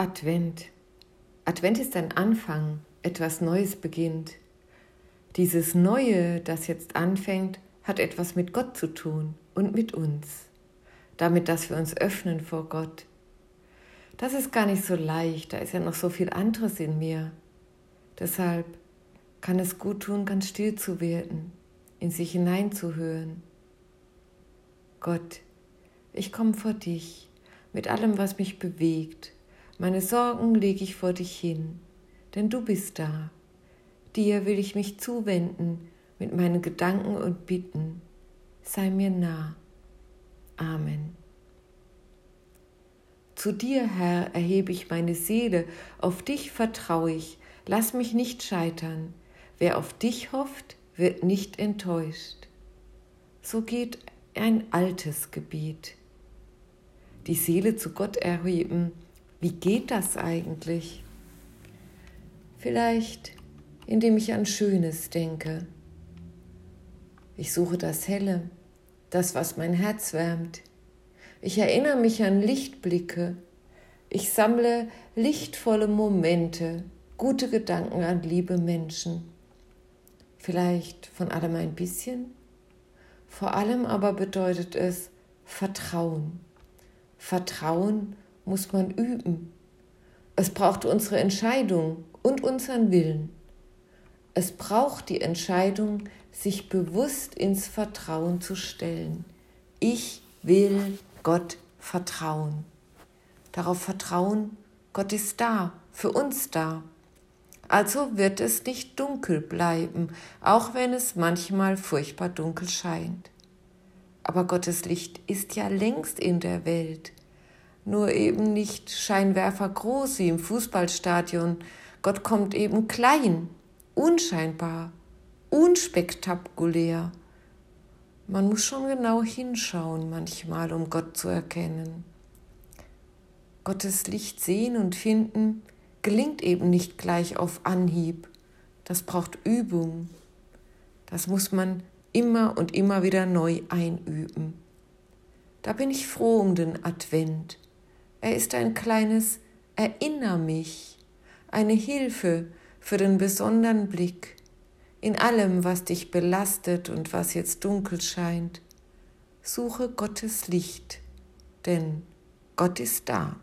Advent. Advent ist ein Anfang, etwas Neues beginnt. Dieses Neue, das jetzt anfängt, hat etwas mit Gott zu tun und mit uns. Damit, dass wir uns öffnen vor Gott. Das ist gar nicht so leicht, da ist ja noch so viel anderes in mir. Deshalb kann es gut tun, ganz still zu werden, in sich hineinzuhören. Gott, ich komme vor dich mit allem, was mich bewegt. Meine Sorgen lege ich vor dich hin, denn du bist da. Dir will ich mich zuwenden mit meinen Gedanken und Bitten. Sei mir nah. Amen. Zu dir, Herr, erhebe ich meine Seele, auf dich vertraue ich, lass mich nicht scheitern. Wer auf dich hofft, wird nicht enttäuscht. So geht ein altes Gebet. Die Seele zu Gott erheben, wie geht das eigentlich? Vielleicht, indem ich an Schönes denke. Ich suche das Helle, das, was mein Herz wärmt. Ich erinnere mich an Lichtblicke. Ich sammle lichtvolle Momente, gute Gedanken an liebe Menschen. Vielleicht von allem ein bisschen. Vor allem aber bedeutet es Vertrauen. Vertrauen muss man üben. Es braucht unsere Entscheidung und unseren Willen. Es braucht die Entscheidung, sich bewusst ins Vertrauen zu stellen. Ich will Gott vertrauen. Darauf vertrauen, Gott ist da, für uns da. Also wird es nicht dunkel bleiben, auch wenn es manchmal furchtbar dunkel scheint. Aber Gottes Licht ist ja längst in der Welt nur eben nicht Scheinwerfer groß wie im Fußballstadion. Gott kommt eben klein, unscheinbar, unspektakulär. Man muss schon genau hinschauen manchmal, um Gott zu erkennen. Gottes Licht sehen und finden gelingt eben nicht gleich auf Anhieb. Das braucht Übung. Das muss man immer und immer wieder neu einüben. Da bin ich froh um den Advent. Er ist ein kleines Erinner mich, eine Hilfe für den besonderen Blick in allem, was dich belastet und was jetzt dunkel scheint. Suche Gottes Licht, denn Gott ist da.